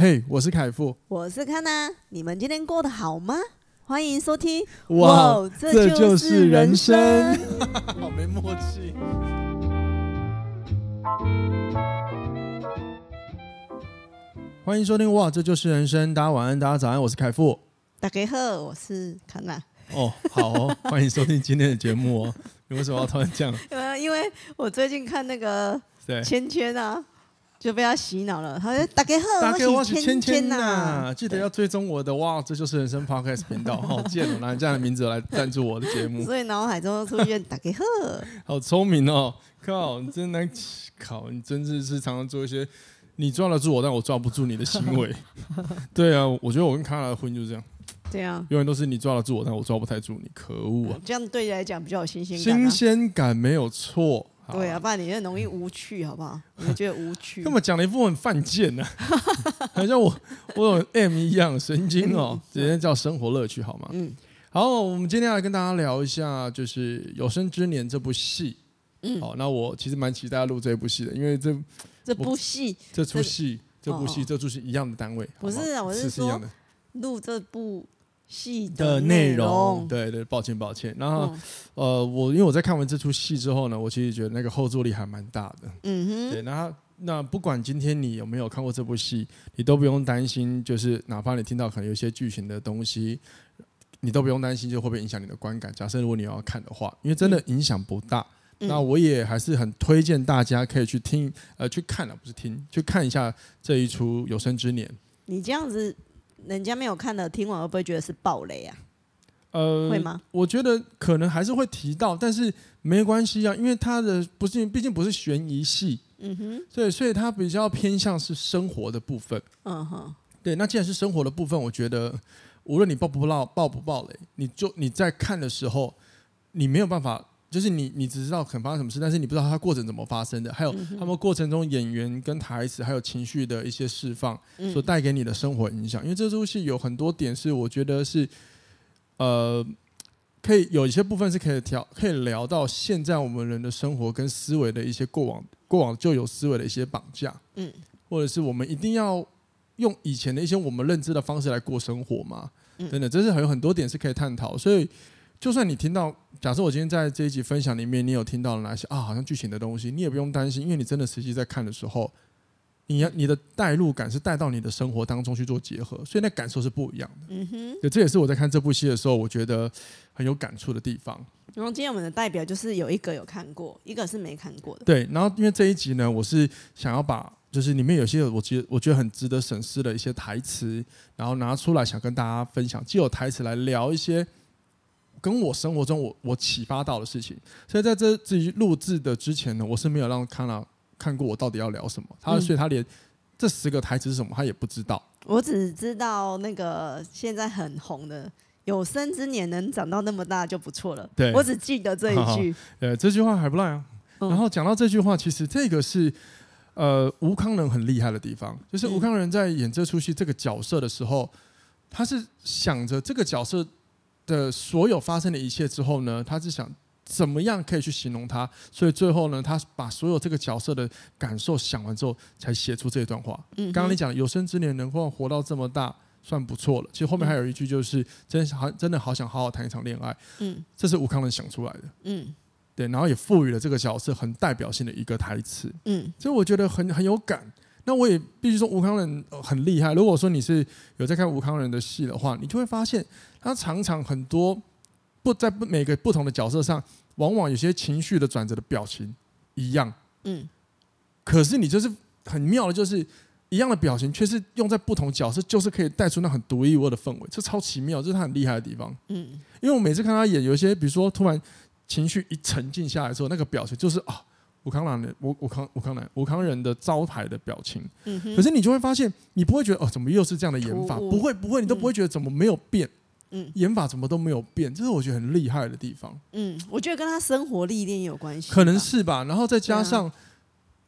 嘿，我是凯富，我是康娜，你们今天过得好吗？欢迎收听，哇，哇这就是人生，好没默契。欢迎收听，哇，这就是人生，大家晚安，大家早安，我是凯富，大家好，我是康娜。哦，好哦，欢迎收听今天的节目哦。你为什么要突然这样？因为因为我最近看那个芊芊啊。就被他洗脑了，他说大家好，大家我是芊芊呐，记得要追踪我的哇，这就是人生 Podcast 频道，好贱哦，拿这样的名字来赞助我的节目，所以脑海中出现大家好，好聪明哦，靠，你真难靠，你真的是常常做一些你抓得住我，但我抓不住你的行为，对啊，我觉得我跟卡拉的婚就是这样，对啊，永远都是你抓得住我，但我抓不太住你，可恶啊，这样对你来讲比较有新鲜感，新鲜感没有错。对啊，不然你很容易无趣，好不好？你觉得无趣？根本讲了一副很犯贱呢，好像我我有 M 一样神经哦，直接叫生活乐趣好吗？嗯，好，我们今天来跟大家聊一下，就是《有生之年》这部戏。嗯，好，那我其实蛮期待录这部戏的，因为这这部戏、这出戏、这部戏、这出戏一样的单位，不是啊，我是说录这部。戏的内容，对对，抱歉抱歉。然后，嗯、呃，我因为我在看完这出戏之后呢，我其实觉得那个后坐力还蛮大的。嗯哼，对。那那不管今天你有没有看过这部戏，你都不用担心，就是哪怕你听到可能有一些剧情的东西，你都不用担心就会不会影响你的观感。假设如果你要看的话，因为真的影响不大。嗯、那我也还是很推荐大家可以去听，呃，去看啊，不是听，去看一下这一出《有生之年》。你这样子。人家没有看的，听完会不会觉得是暴雷啊？呃，会吗？我觉得可能还是会提到，但是没关系啊，因为它的不是，毕竟不是悬疑戏，嗯哼，对，所以它比较偏向是生活的部分，嗯哼，对。那既然是生活的部分，我觉得无论你爆不爆爆不爆雷，你就你在看的时候，你没有办法。就是你，你只知道可能发生什么事，但是你不知道它过程怎么发生的，还有他们过程中演员跟台词，还有情绪的一些释放，所带给你的生活影响。因为这出戏有很多点是我觉得是，呃，可以有一些部分是可以调，可以聊到现在我们人的生活跟思维的一些过往，过往就有思维的一些绑架，嗯，或者是我们一定要用以前的一些我们认知的方式来过生活嘛，真的，这是还有很多点是可以探讨，所以。就算你听到，假设我今天在这一集分享里面，你有听到了哪些啊，好像剧情的东西，你也不用担心，因为你真的实际在看的时候，你要你的代入感是带到你的生活当中去做结合，所以那感受是不一样的。嗯哼，对，这也是我在看这部戏的时候，我觉得很有感触的地方。然后今天我们的代表就是有一个有看过，一个是没看过的。对，然后因为这一集呢，我是想要把就是里面有些我觉得我觉得很值得审视的一些台词，然后拿出来想跟大家分享，既有台词来聊一些。跟我生活中我我启发到的事情，所以在这自己录制的之前呢，我是没有让康娜看过我到底要聊什么，他、嗯、所以他连这十个台词是什么他也不知道。我只知道那个现在很红的“有生之年能长到那么大就不错了”，对，我只记得这一句。呃，这句话还不赖啊。嗯、然后讲到这句话，其实这个是呃吴康仁很厉害的地方，就是吴康仁在演这出戏这个角色的时候，他是想着这个角色。的所有发生的一切之后呢，他是想怎么样可以去形容他，所以最后呢，他把所有这个角色的感受想完之后，才写出这段话。嗯，刚刚你讲有生之年能够活到这么大，算不错了。其实后面还有一句，就是真好，真的好想好好谈一场恋爱。嗯，这是吴康仁想出来的。嗯，对，然后也赋予了这个角色很代表性的一个台词。嗯，所以我觉得很很有感。那我也必须说，吴康仁很厉害。如果说你是有在看吴康仁的戏的话，你就会发现他常常很多不在不每个不同的角色上，往往有些情绪的转折的表情一样。嗯。可是你就是很妙的，就是一样的表情，却是用在不同角色，就是可以带出那很独一无二的氛围，这超奇妙，这是他很厉害的地方。嗯。因为我每次看他演，有一些比如说突然情绪一沉静下来之后，那个表情就是啊。吴慷仁的武武康武康人武康人的招牌的表情，可是你就会发现，你不会觉得哦，怎么又是这样的演法？不会不会，你都不会觉得怎么没有变？嗯，演法怎么都没有变？这是我觉得很厉害的地方。嗯，我觉得跟他生活历练有关系，可能是吧。然后再加上，啊、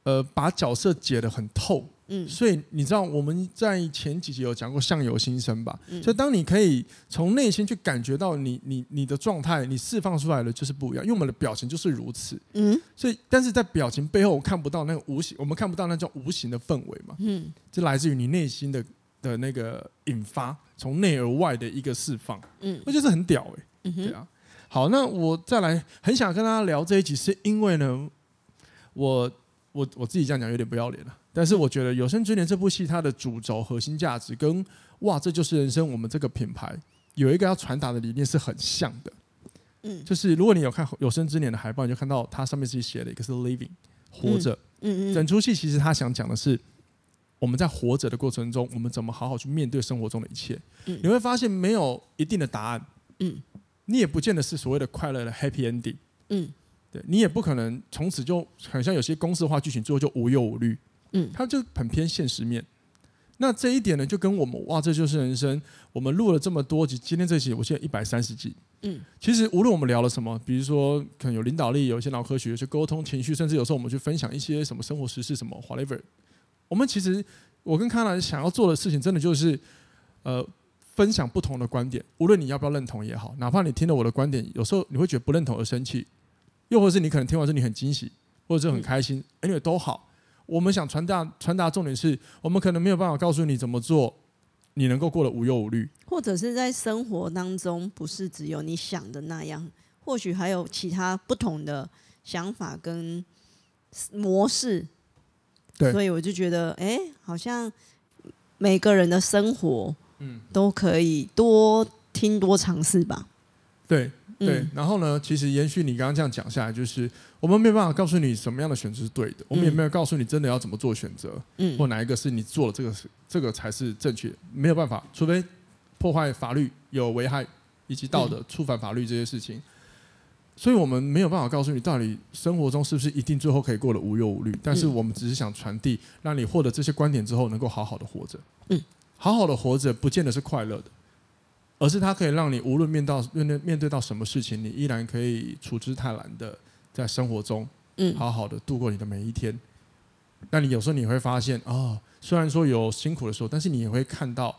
呃，把角色解得很透。嗯，所以你知道我们在前几集有讲过相由心生吧？嗯，所以当你可以从内心去感觉到你你你的状态，你释放出来的就是不一样，因为我们的表情就是如此。嗯，所以但是在表情背后，我看不到那个无形，我们看不到那种无形的氛围嘛。嗯，这来自于你内心的的那个引发，从内而外的一个释放，嗯，那就是很屌哎、欸，嗯，对啊。好，那我再来，很想跟大家聊这一集，是因为呢，我我我自己这样讲有点不要脸了，但是我觉得《有生之年》这部戏它的主轴核心价值跟哇，这就是人生，我们这个品牌有一个要传达的理念是很像的，嗯，就是如果你有看《有生之年》的海报，你就看到它上面自己写了一个是 living 活着，嗯嗯，整出戏其实他想讲的是我们在活着的过程中，我们怎么好好去面对生活中的一切，你会发现没有一定的答案，嗯，你也不见得是所谓的快乐的 happy ending，嗯。对你也不可能从此就很像有些公式化剧情，最后就无忧无虑。嗯，它就很偏现实面。那这一点呢，就跟我们哇，这就是人生。我们录了这么多集，今天这集我现在一百三十集。嗯，其实无论我们聊了什么，比如说可能有领导力，有一些脑科学，有些沟通、情绪，甚至有时候我们去分享一些什么生活实事什么 whatever。我们其实我跟康兰想要做的事情，真的就是呃分享不同的观点，无论你要不要认同也好，哪怕你听了我的观点，有时候你会觉得不认同而生气。又或者是你可能听完之后你很惊喜，或者是很开心，因为都好。我们想传达传达重点是，我们可能没有办法告诉你怎么做，你能够过得无忧无虑。或者是在生活当中，不是只有你想的那样，或许还有其他不同的想法跟模式。对，所以我就觉得，哎，好像每个人的生活，嗯，都可以多听多尝试吧。对。对，然后呢？其实延续你刚刚这样讲下来，就是我们没有办法告诉你什么样的选择是对的，我们也没有告诉你真的要怎么做选择，嗯，或哪一个是你做了这个是这个才是正确，没有办法，除非破坏法律、有危害以及道德、触犯法律这些事情，所以我们没有办法告诉你到底生活中是不是一定最后可以过得无忧无虑。但是我们只是想传递，让你获得这些观点之后，能够好好的活着，嗯，好好的活着，不见得是快乐的。而是它可以让你无论面到面对面对到什么事情，你依然可以处之泰然的在生活中，嗯，好好的度过你的每一天。那你有时候你会发现啊、哦，虽然说有辛苦的时候，但是你也会看到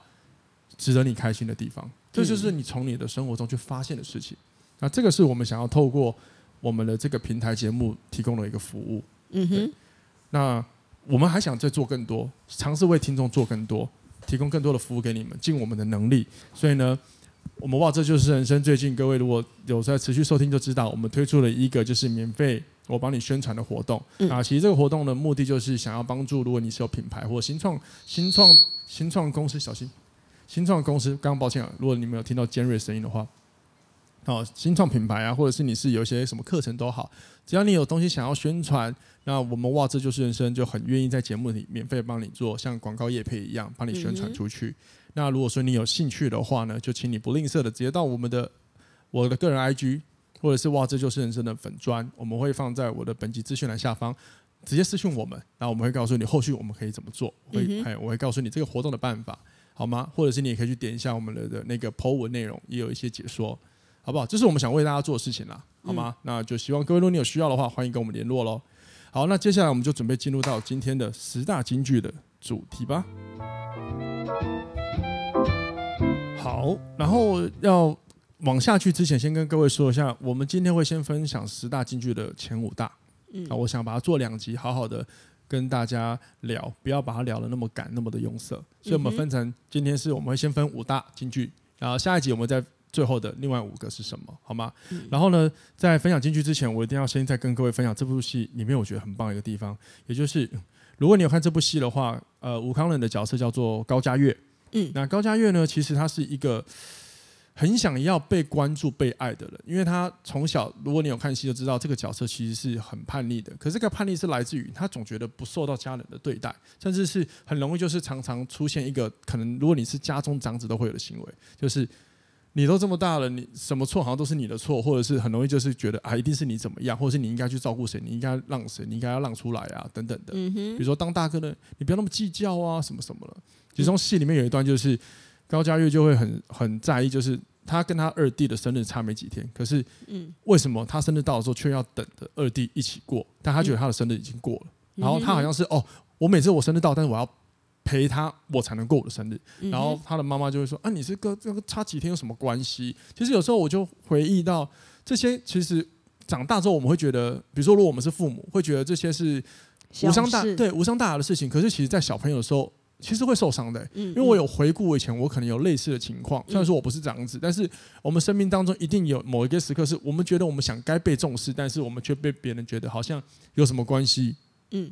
值得你开心的地方。这就是你从你的生活中去发现的事情。那这个是我们想要透过我们的这个平台节目提供的一个服务。嗯哼。那我们还想再做更多，尝试为听众做更多。提供更多的服务给你们，尽我们的能力。所以呢，我们哇，这就是人生。最近各位如果有在持续收听，就知道我们推出了一个就是免费我帮你宣传的活动。嗯、啊，其实这个活动的目的就是想要帮助，如果你是有品牌或新创、新创、新创公司，小心，新创公司。刚刚抱歉啊，如果你没有听到尖锐声音的话。哦，新创品牌啊，或者是你是有一些什么课程都好，只要你有东西想要宣传，那我们哇，这就是人生就很愿意在节目里免费帮你做，像广告业配一样帮你宣传出去。嗯、那如果说你有兴趣的话呢，就请你不吝啬的直接到我们的我的个人 IG，或者是哇，这就是人生的粉砖，我们会放在我的本集资讯栏下方，直接私讯我们，然后我们会告诉你后续我们可以怎么做，会还、嗯、我会告诉你这个活动的办法，好吗？或者是你也可以去点一下我们的的那个 po 文内容，也有一些解说。好不好？这是我们想为大家做的事情啦，好吗？嗯、那就希望各位，如果你有需要的话，欢迎跟我们联络喽。好，那接下来我们就准备进入到今天的十大金句的主题吧。好，然后要往下去之前，先跟各位说一下，我们今天会先分享十大金句的前五大。嗯，啊，我想把它做两集，好好的跟大家聊，不要把它聊的那么赶，那么的庸塞。所以我们分成今天是我们会先分五大金句，然后下一集我们再。最后的另外五个是什么？好吗？嗯、然后呢，在分享进去之前，我一定要先再跟各位分享这部戏里面我觉得很棒的一个地方，也就是如果你有看这部戏的话，呃，吴康仁的角色叫做高嘉岳。嗯，那高嘉岳呢，其实他是一个很想要被关注、被爱的人，因为他从小，如果你有看戏就知道，这个角色其实是很叛逆的。可是这个叛逆是来自于他总觉得不受到家人的对待，甚至是很容易就是常常出现一个可能，如果你是家中长子都会有的行为，就是。你都这么大了，你什么错好像都是你的错，或者是很容易就是觉得啊，一定是你怎么样，或者是你应该去照顾谁，你应该让谁，你应该要让出来啊，等等的。嗯。比如说当大哥的，你不要那么计较啊，什么什么了。其中戏里面有一段就是高佳玉就会很很在意，就是他跟他二弟的生日差没几天，可是嗯，为什么他生日到的时候却要等着二弟一起过？但他觉得他的生日已经过了，然后他好像是哦，我每次我生日到，但是我要。陪他，我才能过我的生日。然后他的妈妈就会说：“啊，你是个这个差几天有什么关系？”其实有时候我就回忆到这些，其实长大之后我们会觉得，比如说如果我们是父母，会觉得这些是无伤大对无伤大雅的事情。可是其实，在小朋友的时候，其实会受伤的、欸，因为我有回顾我以前我可能有类似的情况，虽然说我不是这样子，但是我们生命当中一定有某一个时刻是我们觉得我们想该被重视，但是我们却被别人觉得好像有什么关系，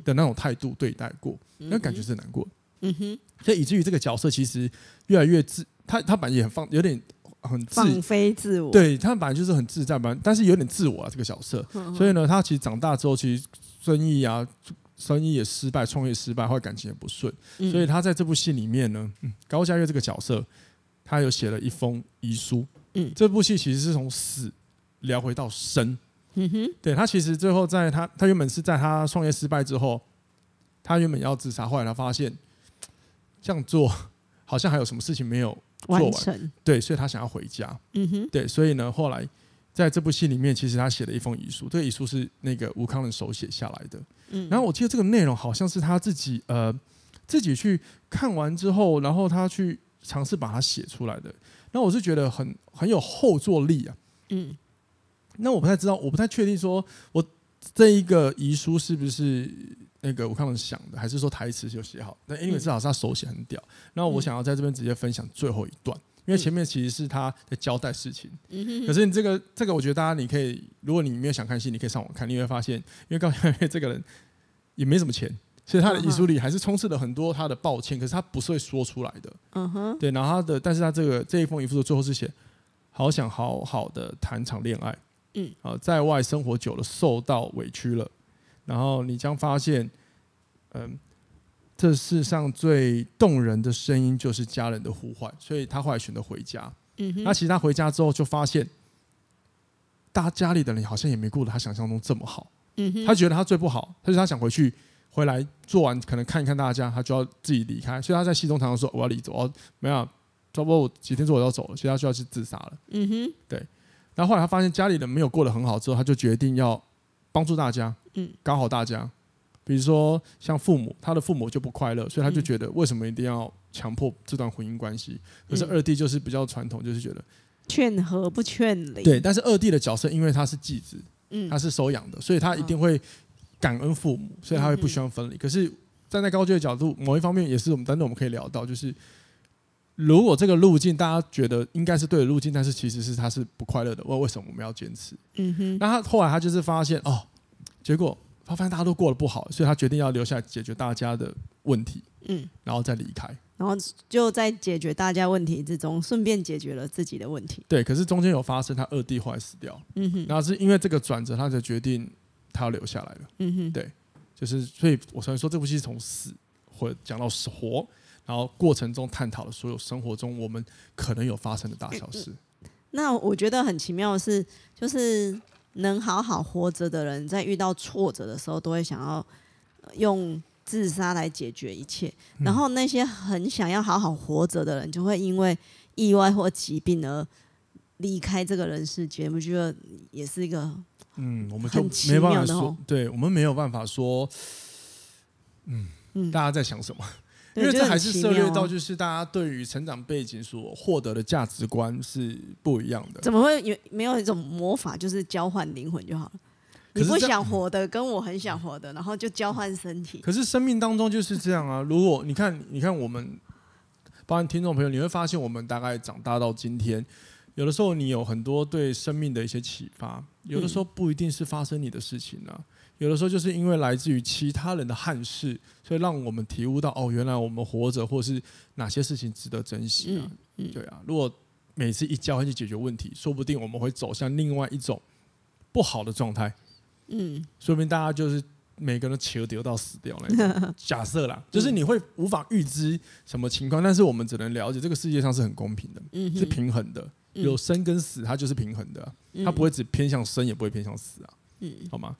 的那种态度对待过，那感觉是难过，嗯哼，所以以至于这个角色其实越来越自，他他本来也很放，有点很自放飞自我，对他本来就是很自在吧，但是有点自我啊这个角色，所以呢，他其实长大之后其实生意啊。生意也失败，创业失败，后来感情也不顺，嗯、所以他在这部戏里面呢，嗯、高家月这个角色，他有写了一封遗书。嗯，这部戏其实是从死聊回到生。嗯哼，对，他其实最后在他他原本是在他创业失败之后，他原本要自杀，后来他发现这样做 好像还有什么事情没有做完，完成，对，所以他想要回家。嗯哼，对，所以呢，后来。在这部戏里面，其实他写了一封遗书，这个遗书是那个吴康仁手写下来的。嗯，然后我记得这个内容好像是他自己呃自己去看完之后，然后他去尝试把它写出来的。那我是觉得很很有后坐力啊。嗯，那我不太知道，我不太确定说我这一个遗书是不是那个吴慷仁想的，还是说台词就写好？那因为至少是他手写很屌。那我想要在这边直接分享最后一段。因为前面其实是他在交代事情，可是你这个这个，我觉得大家你可以，如果你没有想看戏，你可以上网看，你会发现，因为高嘉月这个人也没什么钱，所以他的遗书里还是充斥了很多他的抱歉，可是他不是会说出来的。嗯哼，对，然后他的，但是他这个这一封遗书的最后是写，好想好好的谈场恋爱，嗯，啊，在外生活久了，受到委屈了，然后你将发现，嗯。这世上最动人的声音就是家人的呼唤，所以他后来选择回家。嗯哼，那其实他回家之后就发现，大家里的人好像也没过得他想象中这么好。嗯哼，他觉得他最不好，他就他想回去，回来做完可能看一看大家，他就要自己离开。所以他在戏中常常说：“我要离走，哦，没有，差不多我几天之后我要走了。”所以他就要去自杀了。嗯哼，对。然后后来他发现家里人没有过得很好之后，他就决定要帮助大家，嗯，搞好大家。比如说，像父母，他的父母就不快乐，所以他就觉得为什么一定要强迫这段婚姻关系？可是二弟就是比较传统，就是觉得劝和不劝离。对，但是二弟的角色，因为他是继子，嗯他是收养的，所以他一定会感恩父母，所以他会不希望分离。可是站在高阶的角度，某一方面也是我们等等我们可以聊到，就是如果这个路径大家觉得应该是对的路径，但是其实是他是不快乐的，为为什么我们要坚持？嗯哼。那他后来他就是发现哦，结果。他发现大家都过得不好，所以他决定要留下来解决大家的问题，嗯，然后再离开，然后就在解决大家问题之中，顺便解决了自己的问题。对，可是中间有发生他二弟后来死掉，嗯哼，然后是因为这个转折，他才决定他要留下来了，嗯哼，对，就是所以我才说这部戏是从死或讲到活，然后过程中探讨了所有生活中我们可能有发生的大小事。那我觉得很奇妙的是，就是。能好好活着的人，在遇到挫折的时候，都会想要用自杀来解决一切。然后那些很想要好好活着的人，就会因为意外或疾病而离开这个人世间。我觉得也是一个，嗯，我们就没办法说，对我们没有办法说，嗯，大家在想什么？因为这还是涉猎到，就是大家对于成长背景所获得的价值观是不一样的。怎么会有没有一种魔法，就是交换灵魂就好了？你不想活的，跟我很想活的，然后就交换身体。可是生命当中就是这样啊！如果你看，你看我们，包括听众朋友，你会发现我们大概长大到今天，有的时候你有很多对生命的一些启发，有的时候不一定是发生你的事情啊。有的时候就是因为来自于其他人的憾事，所以让我们体悟到哦，原来我们活着，或是哪些事情值得珍惜啊？嗯嗯、对啊，如果每次一交换去解决问题，说不定我们会走向另外一种不好的状态。嗯，说明大家就是每个人都求得到死掉那 假设啦，就是你会无法预知什么情况，但是我们只能了解这个世界上是很公平的，嗯、是平衡的，有生跟死，它就是平衡的、啊，它不会只偏向生，也不会偏向死啊。嗯，好吗？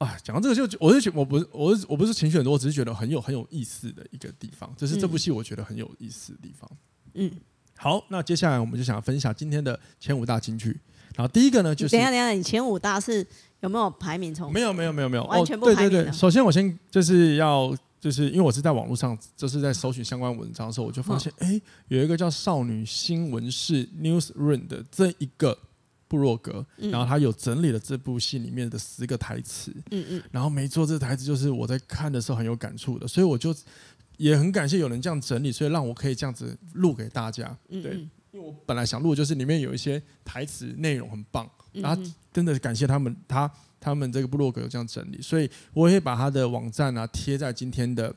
啊，讲到这个就，我是觉我不是我是我不是情绪很多，我只是觉得很有很有意思的一个地方，就是这部戏我觉得很有意思的地方。嗯，好，那接下来我们就想要分享今天的前五大金句。然后第一个呢，就是等一下等一下，你前五大是有没有排名从？没有没有没有没有，完全不排名。哦，对对对，首先我先就是要就是因为我是在网络上就是在搜寻相关文章的时候，我就发现哎，有一个叫少女新闻室 Newsroom 的这一个。部落格，然后他有整理了这部戏里面的十个台词，嗯嗯，然后没错，这台词就是我在看的时候很有感触的，所以我就也很感谢有人这样整理，所以让我可以这样子录给大家。对，嗯、因为我本来想录，就是里面有一些台词内容很棒，然后真的感谢他们，他他们这个布洛格有这样整理，所以我也会把他的网站啊贴在今天的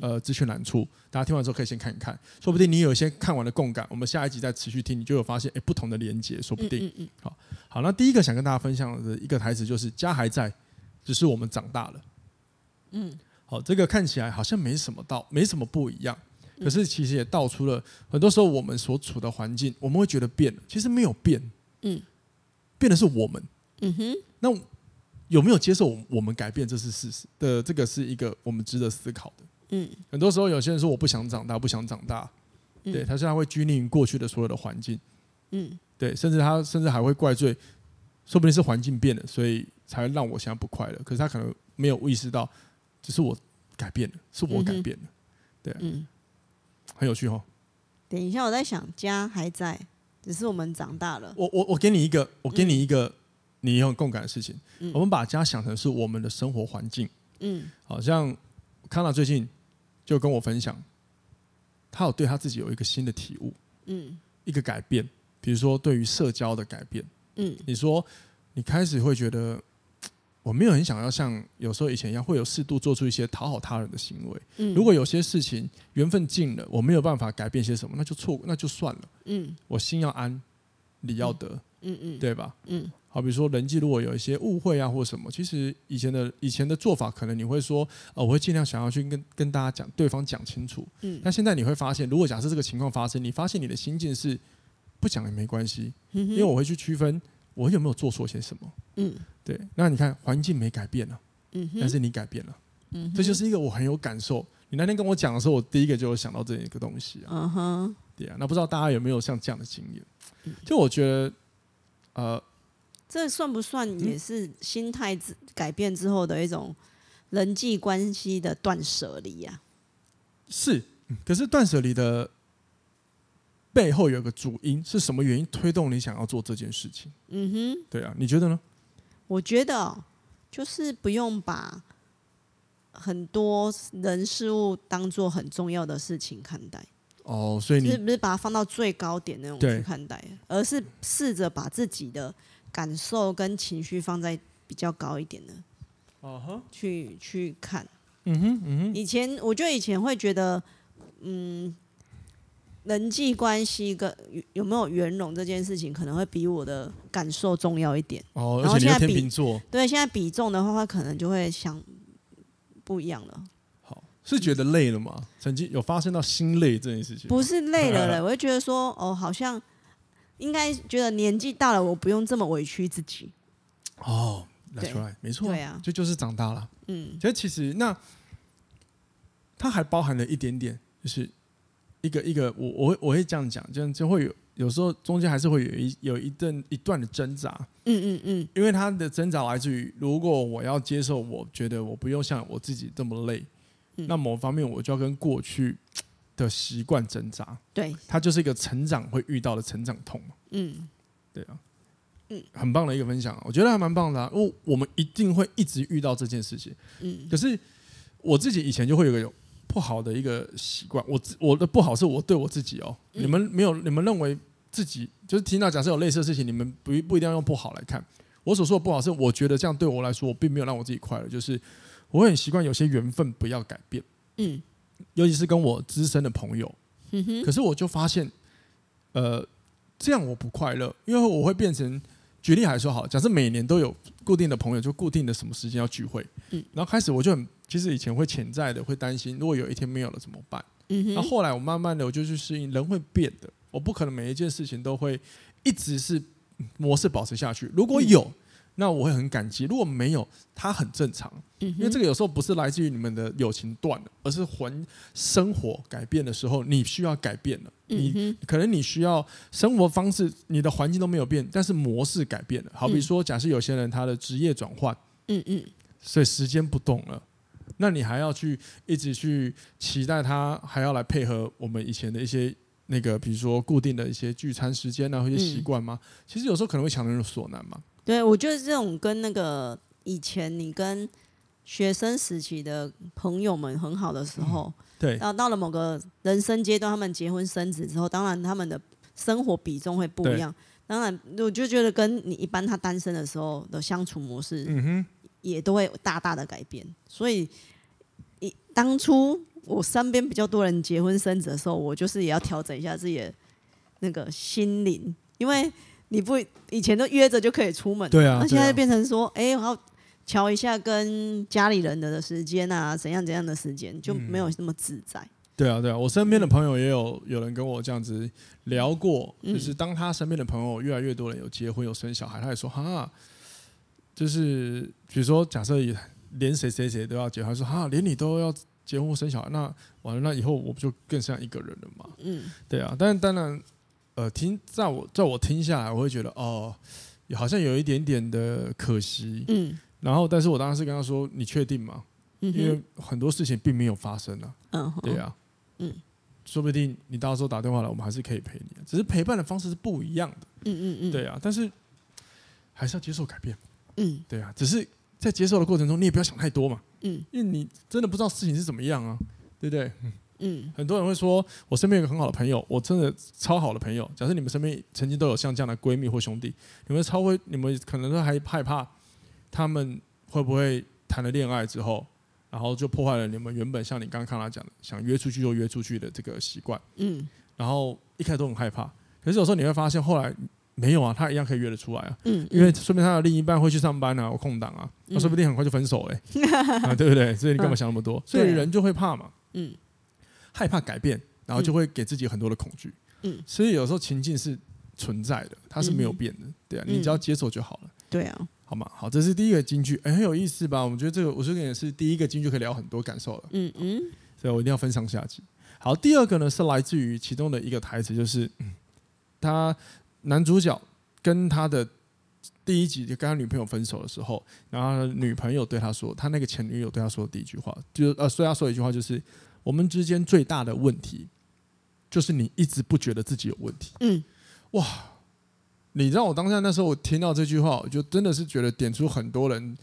呃资讯难处，大家听完之后可以先看一看，说不定你有一些看完的共感，我们下一集再持续听，你就有发现哎不同的连接，说不定。好，好，那第一个想跟大家分享的一个台词就是“家还在，只是我们长大了”。嗯。好，这个看起来好像没什么道，没什么不一样，可是其实也道出了很多时候我们所处的环境，我们会觉得变了，其实没有变，嗯，变的是我们，嗯哼，那有没有接受我们改变，这是事实的，这个是一个我们值得思考的，嗯，很多时候有些人说我不想长大，不想长大，对，他现在会拘泥于过去的所有的环境，嗯，对，甚至他甚至还会怪罪，说不定是环境变了，所以才会让我现在不快乐，可是他可能没有意识到。只是我改变了，是我改变了，嗯、对、啊，嗯，很有趣哦。等一下，我在想，家还在，只是我们长大了。我我我给你一个，我给你一个，嗯、你有共感的事情。嗯、我们把家想成是我们的生活环境。嗯，好像康纳最近就跟我分享，他有对他自己有一个新的体悟。嗯，一个改变，比如说对于社交的改变。嗯，你说你开始会觉得。我没有很想要像有时候以前一样，会有适度做出一些讨好他人的行为。嗯，如果有些事情缘分尽了，我没有办法改变些什么，那就错，那就算了。嗯，我心要安，理要得。嗯嗯，对吧？嗯，好，比如说人际如果有一些误会啊，或什么，其实以前的以前的做法，可能你会说，呃，我会尽量想要去跟跟大家讲，对方讲清楚。嗯，但现在你会发现，如果假设这个情况发生，你发现你的心境是不讲也没关系，因为我会去区分。我有没有做错些什么？嗯，对。那你看，环境没改变了，嗯哼，但是你改变了，嗯，这就是一个我很有感受。你那天跟我讲的时候，我第一个就有想到这一个东西啊，嗯哼，对啊。那不知道大家有没有像这样的经验？就我觉得，呃，这算不算也是心态之改变之后的一种人际关系的断舍离呀？是，可是断舍离的。背后有个主因是什么原因推动你想要做这件事情？嗯哼，对啊，你觉得呢？我觉得就是不用把很多人事物当做很重要的事情看待。哦，所以你是不是把它放到最高点那种去看待，而是试着把自己的感受跟情绪放在比较高一点的。哦呵，去去看。嗯哼，嗯哼。以前我觉得以前会觉得，嗯。人际关系跟有没有圆融这件事情，可能会比我的感受重要一点。哦，而且你是天秤座，对，现在比重的话，可能就会想不一样了。好，是觉得累了吗？曾经有发生到心累这件事情？不是累了嘞，我就觉得说，哦，好像应该觉得年纪大了，我不用这么委屈自己。哦，That's right，没错，对啊，这就，就是长大了。嗯，其实其实那它还包含了一点点，就是。一个一个，我我会我会这样讲，这样就会有有时候中间还是会有一有一段一段的挣扎，嗯嗯嗯，因为他的挣扎来自于，如果我要接受，我觉得我不用像我自己这么累，嗯、那某方面我就要跟过去的习惯挣扎，对，它就是一个成长会遇到的成长痛嘛，嗯，对啊，嗯，很棒的一个分享，我觉得还蛮棒的，啊，因为我们一定会一直遇到这件事情，嗯，可是我自己以前就会有个有。不好的一个习惯，我我的不好是我对我自己哦。嗯、你们没有，你们认为自己就是听到假设有类似的事情，你们不不一定要用不好来看。我所说的不好是，我觉得这样对我来说，我并没有让我自己快乐。就是我会很习惯有些缘分不要改变，嗯，尤其是跟我资深的朋友，嗯。可是我就发现，呃，这样我不快乐，因为我会变成。举例还说好，假设每年都有固定的朋友，就固定的什么时间要聚会，嗯，然后开始我就很，其实以前会潜在的会担心，如果有一天没有了怎么办？嗯哼，然后后来我慢慢的我就去适应，人会变的，我不可能每一件事情都会一直是模式保持下去，如果有。嗯那我会很感激，如果没有，它很正常，因为这个有时候不是来自于你们的友情断了，而是环生活改变的时候，你需要改变了。你可能你需要生活方式，你的环境都没有变，但是模式改变了。好比说，假设有些人他的职业转换，嗯嗯，所以时间不动了，那你还要去一直去期待他还要来配合我们以前的一些那个，比如说固定的一些聚餐时间啊，或者习惯吗？其实有时候可能会强人所难嘛。对，我觉得这种跟那个以前你跟学生时期的朋友们很好的时候，嗯、对，然后到了某个人生阶段，他们结婚生子之后，当然他们的生活比重会不一样。当然，我就觉得跟你一般他单身的时候的相处模式，嗯哼，也都会大大的改变。所以，一当初我身边比较多人结婚生子的时候，我就是也要调整一下自己的那个心灵，因为你不以前都约着就可以出门，对啊，那现在变成说，哎，我要瞧一下跟家里人的时间啊，怎样怎样的时间就没有那么自在。嗯对啊，对啊，我身边的朋友也有有人跟我这样子聊过，就是当他身边的朋友越来越多人有结婚有生小孩，他也说哈，就是比如说假设连谁谁谁都要结婚，他说哈，连你都要结婚生小孩，那完了，那以后我不就更像一个人了吗？嗯，对啊，但是当然，呃，听在我在我听下来，我会觉得哦，好像有一点点的可惜，嗯，然后但是我当时跟他说，你确定吗？因为很多事情并没有发生啊，嗯，对啊。嗯，说不定你到时候打电话来，我们还是可以陪你，只是陪伴的方式是不一样的。嗯嗯嗯，对啊，但是还是要接受改变。嗯，对啊，只是在接受的过程中，你也不要想太多嘛。嗯，因为你真的不知道事情是怎么样啊，对不对？嗯，很多人会说，我身边有个很好的朋友，我真的超好的朋友。假设你们身边曾经都有像这样的闺蜜或兄弟，你们超会，你们可能都还害怕他们会不会谈了恋爱之后。然后就破坏了你们原本像你刚刚看他讲的，想约出去就约出去的这个习惯。嗯。然后一开始都很害怕，可是有时候你会发现，后来没有啊，他一样可以约得出来啊。嗯。因为说明他的另一半会去上班啊，有空档啊，那说不定很快就分手嘞。啊，对不对？所以你干嘛想那么多？所以人就会怕嘛。嗯。害怕改变，然后就会给自己很多的恐惧。嗯。所以有时候情境是存在的，它是没有变的。对啊，你只要接受就好了。对啊。好吗？好，这是第一个金句，哎，很有意思吧？我们觉得这个，我这个也是第一个金句，可以聊很多感受了。嗯嗯，所以我一定要分上下集。好，第二个呢是来自于其中的一个台词，就是他男主角跟他的第一集就跟他女朋友分手的时候，然后女朋友对他说，他那个前女友对他说的第一句话，就是呃，所以他说一句话，就是我们之间最大的问题，就是你一直不觉得自己有问题。嗯，哇。你知道我当下那时候，我听到这句话，我就真的是觉得点出很多人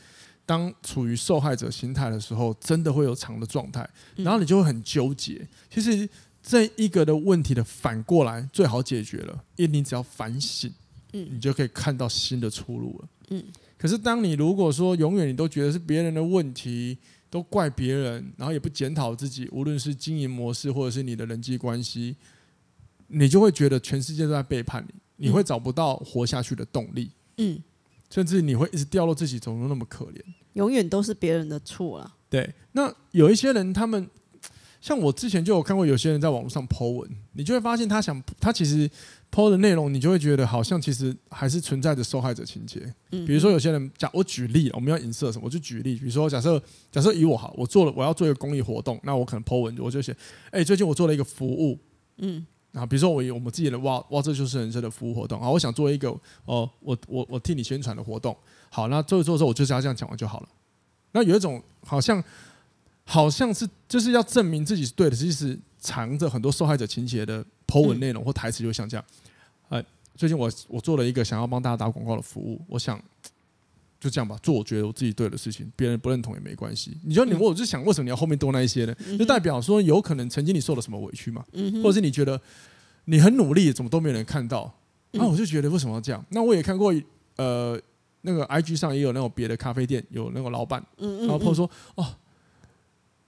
当处于受害者心态的时候，真的会有长的状态，然后你就会很纠结。其实这一个的问题的反过来最好解决了，因为你只要反省，嗯你就可以看到新的出路了。嗯。可是当你如果说永远你都觉得是别人的问题，都怪别人，然后也不检讨自己，无论是经营模式或者是你的人际关系，你就会觉得全世界都在背叛你。你会找不到活下去的动力，嗯，甚至你会一直掉落自己，怎么那么可怜？永远都是别人的错啊。对，那有一些人，他们像我之前就有看过，有些人在网络上 po 文，你就会发现他想，他其实 po 的内容，你就会觉得好像其实还是存在着受害者情节。嗯，比如说有些人，假我举例，我们要影射什么？我就举例，比如说假设假设以我好，我做了我要做一个公益活动，那我可能 po 文，我就写，哎，最近我做了一个服务，嗯。啊，比如说我我们自己的哇哇，这就是人生的服务活动啊！我想做一个哦，我我我替你宣传的活动。好，那做一做之后，我就是要这样讲完就好了。那有一种好像好像是就是要证明自己是对的，其实藏着很多受害者情节的 po 文内容或台词，就像这样。呃，最近我我做了一个想要帮大家打广告的服务，我想。就这样吧，做我觉得我自己对的事情，别人不认同也没关系。你说你，我就想，为什么你要后面多那一些呢？就代表说，有可能曾经你受了什么委屈嘛，或者是你觉得你很努力，怎么都没有人看到？那我就觉得为什么要这样？那我也看过，呃，那个 IG 上也有那种别的咖啡店有那个老板，然后说哦，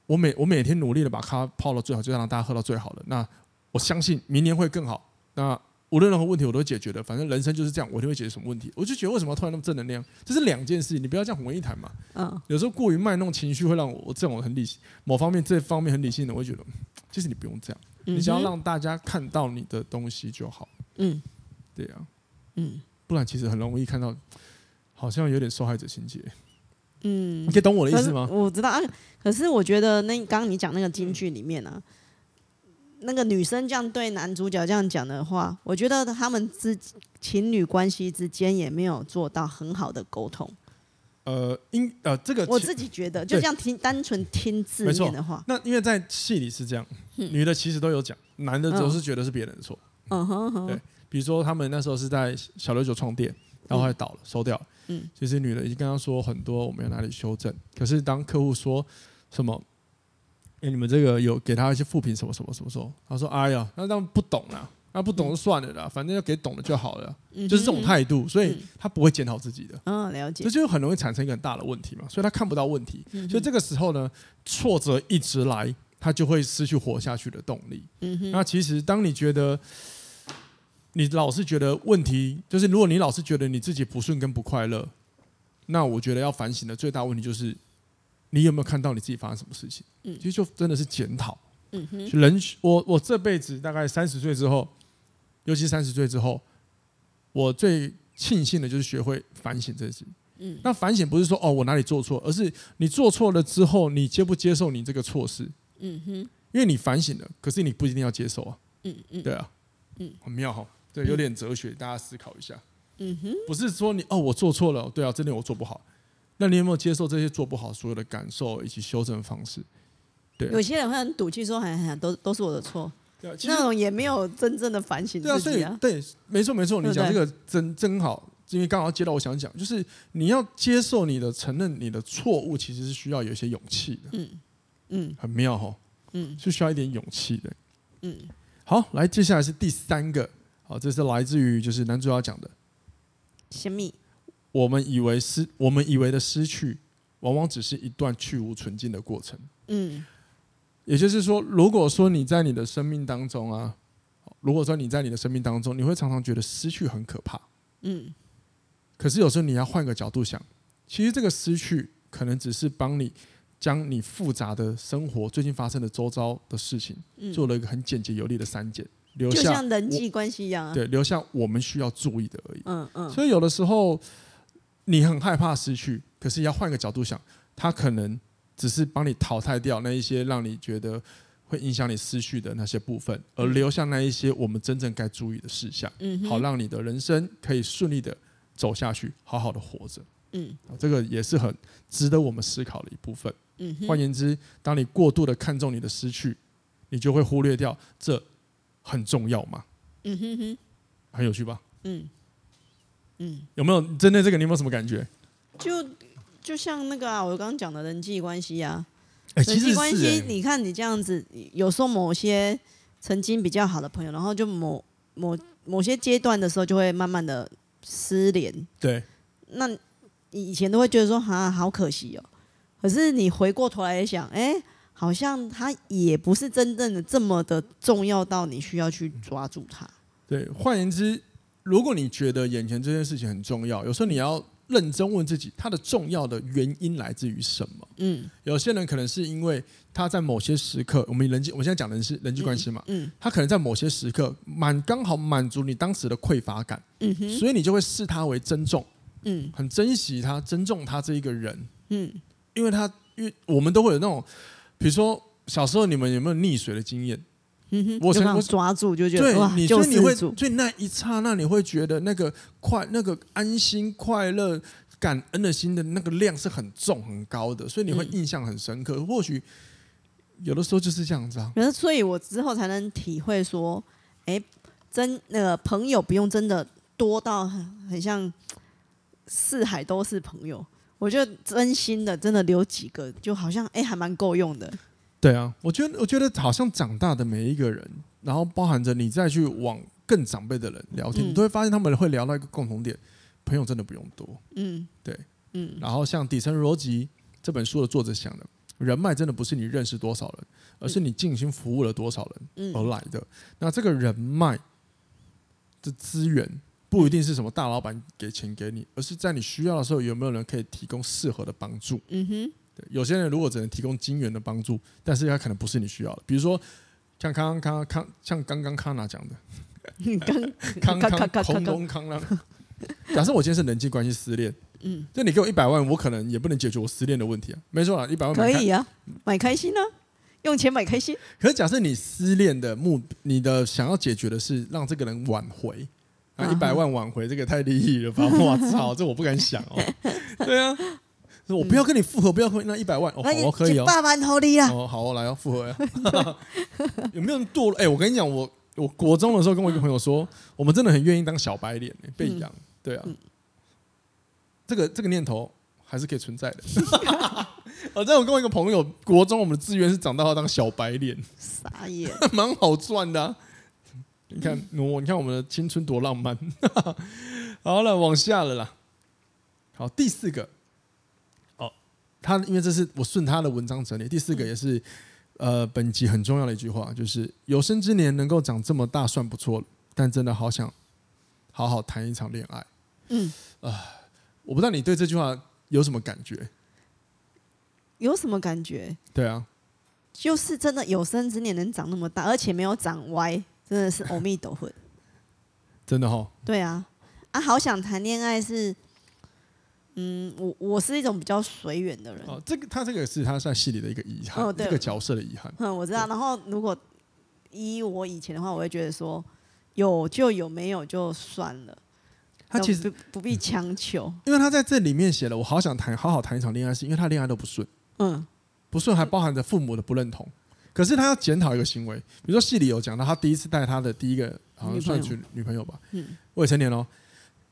我每我每天努力的把咖泡到最好，就让大家喝到最好的。那我相信明年会更好。那无论任何问题我都会解决的，反正人生就是这样，我就会解决什么问题。我就觉得为什么突然那么正能量？这是两件事，你不要这样混为一谈嘛。嗯。有时候过于卖弄情绪会让我，我这种很理性，某方面这方面很理性的，我会觉得，其实你不用这样，你只要让大家看到你的东西就好。嗯。对啊。嗯。不然其实很容易看到，好像有点受害者情节。嗯。你可以懂我的意思吗？我知道啊，可是我觉得那刚刚你讲那个京剧里面呢、啊。那个女生这样对男主角这样讲的话，我觉得他们之情侣关系之间也没有做到很好的沟通。呃，因呃这个我自己觉得，就这样听单纯听字面的话，那因为在戏里是这样，女的其实都有讲，男的总是觉得是别人的错。嗯哼哼。对，比如说他们那时候是在小六九创店，然后还倒了，收掉了。嗯，其实女的已经跟他说很多，我们要哪里修正。可是当客户说什么，哎，你们这个有给他一些复评什么什么什么时候，他说哎呀，那当然不懂啦，那不懂就算了啦，反正要给懂的就好了，就是这种态度，所以他不会检讨自己的。嗯，了解。这就很容易产生一个很大的问题嘛，所以他看不到问题，所以这个时候呢，挫折一直来，他就会失去活下去的动力。嗯哼。那其实当你觉得。你老是觉得问题就是，如果你老是觉得你自己不顺跟不快乐，那我觉得要反省的最大问题就是，你有没有看到你自己发生什么事情？嗯，其实就真的是检讨。嗯哼，人，我我这辈子大概三十岁之后，尤其三十岁之后，我最庆幸的就是学会反省这事。嗯，那反省不是说哦我哪里做错，而是你做错了之后，你接不接受你这个错事？嗯哼，因为你反省了，可是你不一定要接受啊。嗯嗯，对啊，嗯，很妙哈。对，有点哲学，大家思考一下。嗯哼，不是说你哦，我做错了，对啊，真的我做不好。那你有没有接受这些做不好所有的感受以及修正方式？对，有些人会很赌气说，很很都都是我的错。对，那种也没有真正的反省自己啊。对啊，所以对，没错没错，你讲这个真真好，因为刚好接到我想讲，就是你要接受你的承认你的错误，其实是需要有一些勇气的。嗯嗯，很妙哈。嗯，是需要一点勇气的。嗯，好，来，接下来是第三个。好，这是来自于就是男主角讲的。什么？我们以为失，我们以为的失去，往往只是一段去无存尽的过程。嗯。也就是说，如果说你在你的生命当中啊，如果说你在你的生命当中，你会常常觉得失去很可怕。嗯。可是有时候你要换个角度想，其实这个失去可能只是帮你将你复杂的生活最近发生的周遭的事情，做了一个很简洁有力的删减。留下就像人际关系一样，啊，对，留下我们需要注意的而已。嗯嗯。所以有的时候你很害怕失去，可是要换个角度想，他可能只是帮你淘汰掉那一些让你觉得会影响你失去的那些部分，而留下那一些我们真正该注意的事项。嗯。好，让你的人生可以顺利的走下去，好好的活着。嗯。这个也是很值得我们思考的一部分。嗯。换言之，当你过度的看重你的失去，你就会忽略掉这。很重要嘛？嗯哼哼，很有趣吧？嗯嗯，有没有针对这个？你有没有什么感觉？就就像那个啊，我刚刚讲的人际关系啊，欸、人际关系，你看你这样子，有时候某些曾经比较好的朋友，然后就某某某些阶段的时候，就会慢慢的失联。对，那以前都会觉得说啊，好可惜哦。可是你回过头来想，哎、欸。好像他也不是真正的这么的重要到你需要去抓住他。对，换言之，如果你觉得眼前这件事情很重要，有时候你要认真问自己，它的重要的原因来自于什么？嗯，有些人可能是因为他在某些时刻，我们人际，我现在讲的是人际关系嘛，嗯，他可能在某些时刻满刚好满足你当时的匮乏感，嗯哼，所以你就会视他为珍重，嗯，很珍惜他，珍重他这一个人，嗯，因为他，因为我们都会有那种。比如说小时候你们有没有溺水的经验？嗯哼，我想抓住就觉得对，哇，你所以你会，所以那一刹那你会觉得那个快、那个安心、快乐、感恩的心的那个量是很重、很高的，所以你会印象很深刻。嗯、或许有的时候就是这样子啊。可是，所以我之后才能体会说，哎、欸，真那个朋友不用真的多到很很像四海都是朋友。我觉得真心的，真的留几个，就好像哎、欸，还蛮够用的。对啊，我觉得，我觉得好像长大的每一个人，然后包含着你再去往更长辈的人聊天，嗯、你都会发现他们会聊到一个共同点：朋友真的不用多。嗯，对，嗯。然后像《底层逻辑》这本书的作者讲的，人脉真的不是你认识多少人，而是你尽心服务了多少人而来的。嗯、那这个人脉的资源。不一定是什么大老板给钱给你，而是在你需要的时候，有没有人可以提供适合的帮助？嗯哼，对，有些人如果只能提供金元的帮助，但是他可能不是你需要的。比如说像刚刚康康，像刚刚康娜讲的，康康康空空康啦。假设我今天是人际关系失恋，嗯，就你给我一百万，我可能也不能解决我失恋的问题啊。没错啊，一百万可以啊，买开心啊，用钱买开心。可是假设你失恋的目，你的想要解决的是让这个人挽回。一百万挽回这个太利益了吧！我操，这我不敢想哦。对啊，我不要跟你复合，不要跟那一百万哦，我可以啊！哦，好，我来哦，复合呀。有没有人堕落？哎，我跟你讲，我我国中的时候跟我一个朋友说，我们真的很愿意当小白脸，被养。对啊，这个这个念头还是可以存在的。我 在我跟我一个朋友，国中我们的志愿是长大后当小白脸，傻眼，蛮好赚的、啊。你看我，你看我们的青春多浪漫。好了，往下了啦。好，第四个。哦，他因为这是我顺他的文章整理。第四个也是呃本集很重要的一句话，就是有生之年能够长这么大算不错了，但真的好想好好谈一场恋爱。嗯啊、呃，我不知道你对这句话有什么感觉？有什么感觉？对啊，就是真的有生之年能长那么大，而且没有长歪。真的是阿弥陀佛，真的哈、哦。对啊，啊，好想谈恋爱是，嗯，我我是一种比较随缘的人。哦，这个他这个是他在戏里的一个遗憾，哦、这个角色的遗憾。嗯，我知道。然后如果依我以前的话，我会觉得说有就有，没有就算了。他其实不不必强求、嗯，因为他在这里面写了，我好想谈好好谈一场恋爱，是因为他恋爱都不顺。嗯，不顺还包含着父母的不认同。可是他要检讨一个行为，比如说戏里有讲到，他第一次带他的第一个好像算是女朋友吧，嗯，未成年哦，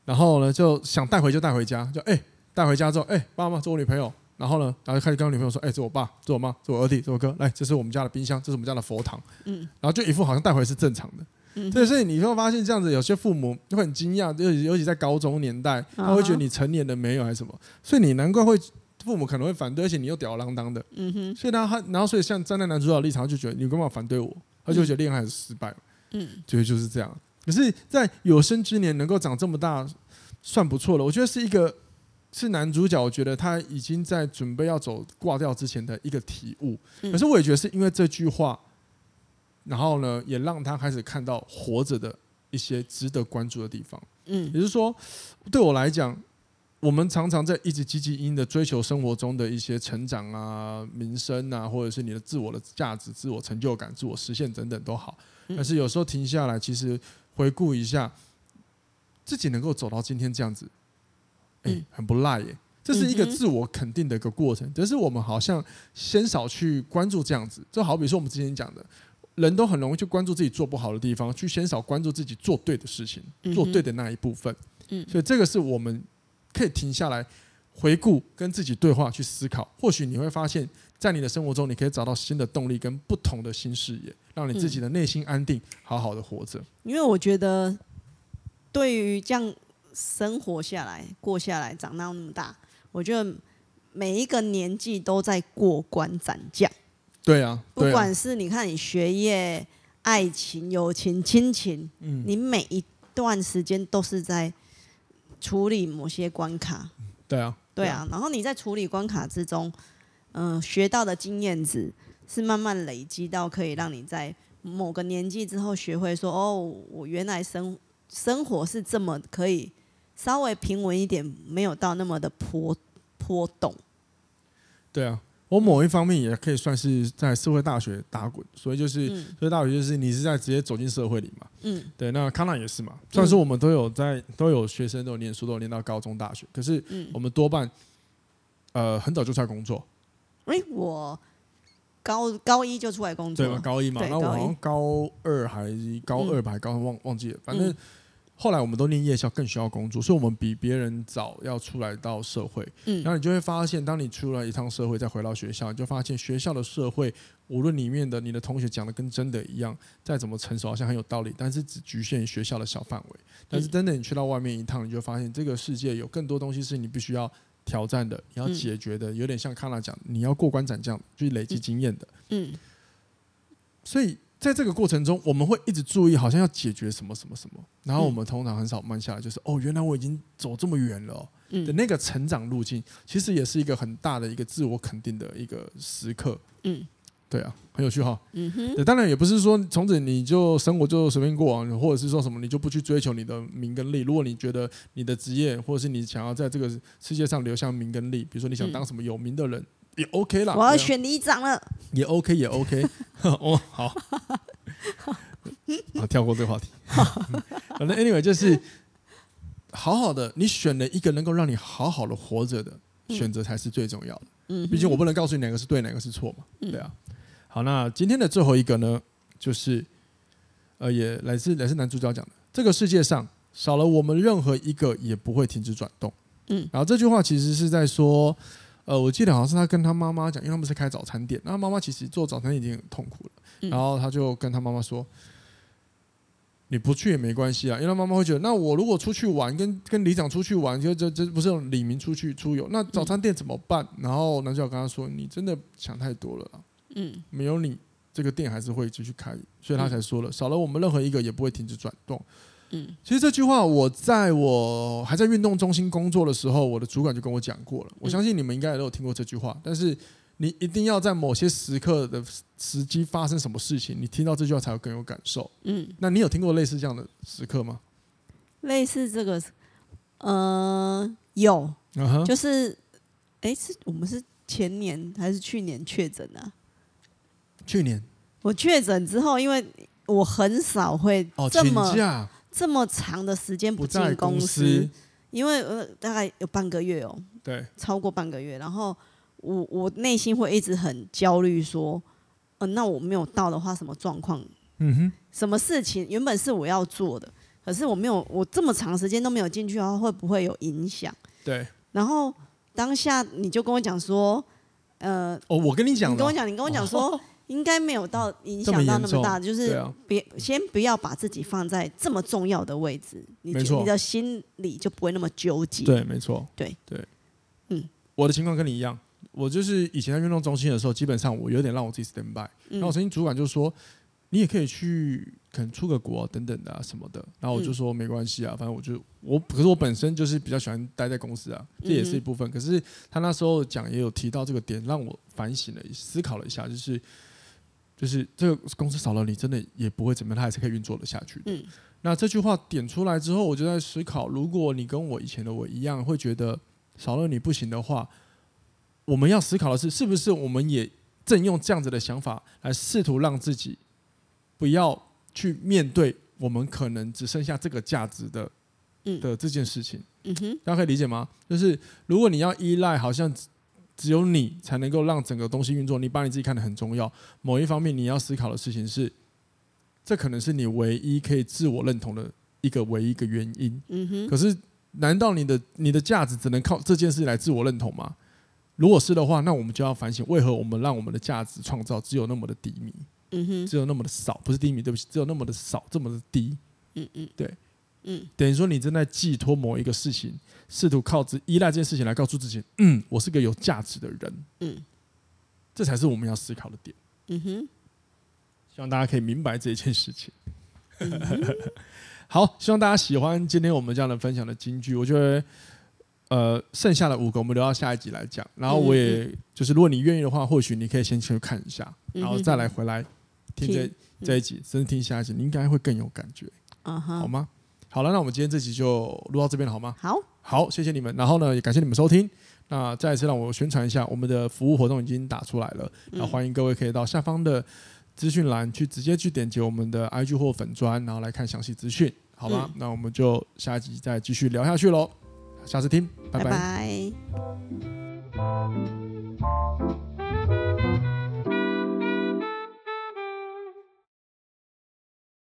然后呢就想带回就带回家，就哎带回家之后，哎爸妈，这我女朋友，然后呢，然后就开始跟我女朋友说，哎，这是我爸，这是我妈，这是我二弟，这是我哥，来，这是我们家的冰箱，这是我们家的佛堂，嗯，然后就一副好像带回是正常的，嗯，所以你会发现这样子，有些父母会很惊讶，尤其尤其在高中年代，他会觉得你成年了没有还是什么，所以你难怪会。父母可能会反对，而且你又吊儿郎当的，嗯哼，所以他他然后所以像站在男主角的立场，就觉得你干嘛反对我？他就觉得恋爱是失败，嗯，觉得就是这样。可是，在有生之年能够长这么大，算不错了。我觉得是一个是男主角，我觉得他已经在准备要走挂掉之前的一个体悟。可是我也觉得是因为这句话，然后呢，也让他开始看到活着的一些值得关注的地方。嗯，也就是说，对我来讲。我们常常在一直汲汲营营的追求生活中的一些成长啊、民生啊，或者是你的自我的价值、自我成就感、自我实现等等都好。但是有时候停下来，其实回顾一下自己能够走到今天这样子，哎，很不赖耶。这是一个自我肯定的一个过程。只是我们好像先少去关注这样子。就好比说我们之前讲的，人都很容易去关注自己做不好的地方，去先少关注自己做对的事情、做对的那一部分。所以这个是我们。可以停下来回顾，跟自己对话，去思考。或许你会发现，在你的生活中，你可以找到新的动力跟不同的新视野，让你自己的内心安定，好好的活着。因为我觉得，对于这样生活下来、过下来、长到那么大，我觉得每一个年纪都在过关斩将。对啊，不管是你看你学业、爱情、友情、亲情，嗯，你每一段时间都是在。处理某些关卡，对啊，对啊，然后你在处理关卡之中，嗯、呃，学到的经验值是慢慢累积到可以让你在某个年纪之后学会说，哦，我原来生生活是这么可以稍微平稳一点，没有到那么的波波动。对啊。我某一方面也可以算是在社会大学打滚，所以就是社会大学就是你是在直接走进社会里嘛。嗯，对，那康纳也是嘛。虽然说我们都有在都有学生都有念书，都有念到高中大学，可是我们多半呃很早就出来工作。哎，我高高一就出来工作，对吗？高一嘛，那我好像高二还是高二吧，还高忘忘记了，反正。后来我们都念夜校，更需要工作，所以我们比别人早要出来到社会。嗯，然后你就会发现，当你出来一趟社会，再回到学校，你就发现学校的社会，无论里面的你的同学讲的跟真的一样，再怎么成熟，好像很有道理，但是只局限于学校的小范围。但是真的你去到外面一趟，你就发现这个世界有更多东西是你必须要挑战的，你要解决的，有点像康纳讲，你要过关斩将，去累积经验的。嗯，所以。在这个过程中，我们会一直注意，好像要解决什么什么什么，然后我们通常很少慢下来，就是哦，原来我已经走这么远了，哦，的那个成长路径，其实也是一个很大的一个自我肯定的一个时刻。嗯，对啊，很有趣哈。嗯哼，对，当然也不是说从此你就生活就随便过，或者是说什么你就不去追求你的名跟利。如果你觉得你的职业，或者是你想要在这个世界上留下名跟利，比如说你想当什么有名的人。也 OK 啦，我要选里长了。也 OK，也 OK。哦，好，好，跳过这个话题。反正 anyway 就是好好的，你选了一个能够让你好好的活着的选择才是最重要的。嗯，毕竟我不能告诉你哪个是对，哪个是错嘛。对啊。好，那今天的最后一个呢，就是呃，也来自来自男主角讲的，这个世界上少了我们任何一个也不会停止转动。嗯，然后这句话其实是在说，呃，我记得好像是他跟他妈妈讲，因为他们是开早餐店，那妈妈其实做早餐已经很痛苦了，嗯、然后他就跟他妈妈说。你不去也没关系啊，因为他妈妈会觉得，那我如果出去玩，跟跟里长出去玩，就这这不是李明出去出游，那早餐店怎么办？嗯、然后男主角跟他说，你真的想太多了，嗯，没有你这个店还是会继续开，所以他才说了，少了我们任何一个也不会停止转动，嗯，其实这句话我在我还在运动中心工作的时候，我的主管就跟我讲过了，我相信你们应该也都有听过这句话，但是。你一定要在某些时刻的时机发生什么事情，你听到这句话才会更有感受。嗯，那你有听过类似这样的时刻吗？类似这个，呃，有，uh huh、就是，哎、欸，是我们是前年还是去年确诊的？去年我确诊之后，因为我很少会这么、哦、这么长的时间不进公司，因为呃大概有半个月哦，对，超过半个月，然后。我我内心会一直很焦虑，说，呃，那我没有到的话，什么状况？嗯哼，什么事情原本是我要做的，可是我没有，我这么长时间都没有进去的话，会不会有影响？对。然后当下你就跟我讲说，呃，哦，我跟你讲，你跟我讲，你跟我讲说，哦、应该没有到影响到那么大，么就是别、啊、先不要把自己放在这么重要的位置，你你的心里就不会那么纠结。对，没错。对对，嗯，我的情况跟你一样。我就是以前在运动中心的时候，基本上我有点让我自己 stand by。然后我曾经主管就说：“你也可以去，可能出个国啊，等等的啊什么的。”然后我就说：“没关系啊，反正我就我，可是我本身就是比较喜欢待在公司啊，这也是一部分。可是他那时候讲也有提到这个点，让我反省了，思考了一下，就是就是这个公司少了你，真的也不会怎么样，它还是可以运作的下去的。那这句话点出来之后，我就在思考，如果你跟我以前的我一样，会觉得少了你不行的话。我们要思考的是，是不是我们也正用这样子的想法来试图让自己不要去面对我们可能只剩下这个价值的的这件事情？嗯哼，大家可以理解吗？就是如果你要依赖，好像只有你才能够让整个东西运作，你把你自己看得很重要。某一方面，你要思考的事情是，这可能是你唯一可以自我认同的一个唯一一个原因。嗯哼，可是，难道你的你的价值只能靠这件事来自我认同吗？如果是的话，那我们就要反省，为何我们让我们的价值创造只有那么的低迷？嗯哼，只有那么的少，不是低迷，对不起，只有那么的少，这么的低。嗯嗯，对，嗯，等于说你正在寄托某一个事情，试图靠自依赖这件事情来告诉自己，嗯，我是个有价值的人。嗯，这才是我们要思考的点。嗯哼，希望大家可以明白这一件事情。嗯 好，希望大家喜欢今天我们这样的分享的金句。我觉得。呃，剩下的五个我们留到下一集来讲。然后我也、嗯、就是，如果你愿意的话，或许你可以先去看一下，然后再来回来听这、嗯、这一集，甚至听下一集，你应该会更有感觉。好吗？好了那我们今天这集就录到这边了好吗？好。好谢谢你们然后呢也感谢你们收听。那再一次让我宣传一下我们的服务活动已经打出来了那欢迎各位可以到下方的资讯栏去直接去点击我们的 ig 或粉砖然后来看详细资讯好吗？那我们就下一集再继续聊下去喽下次听拜拜。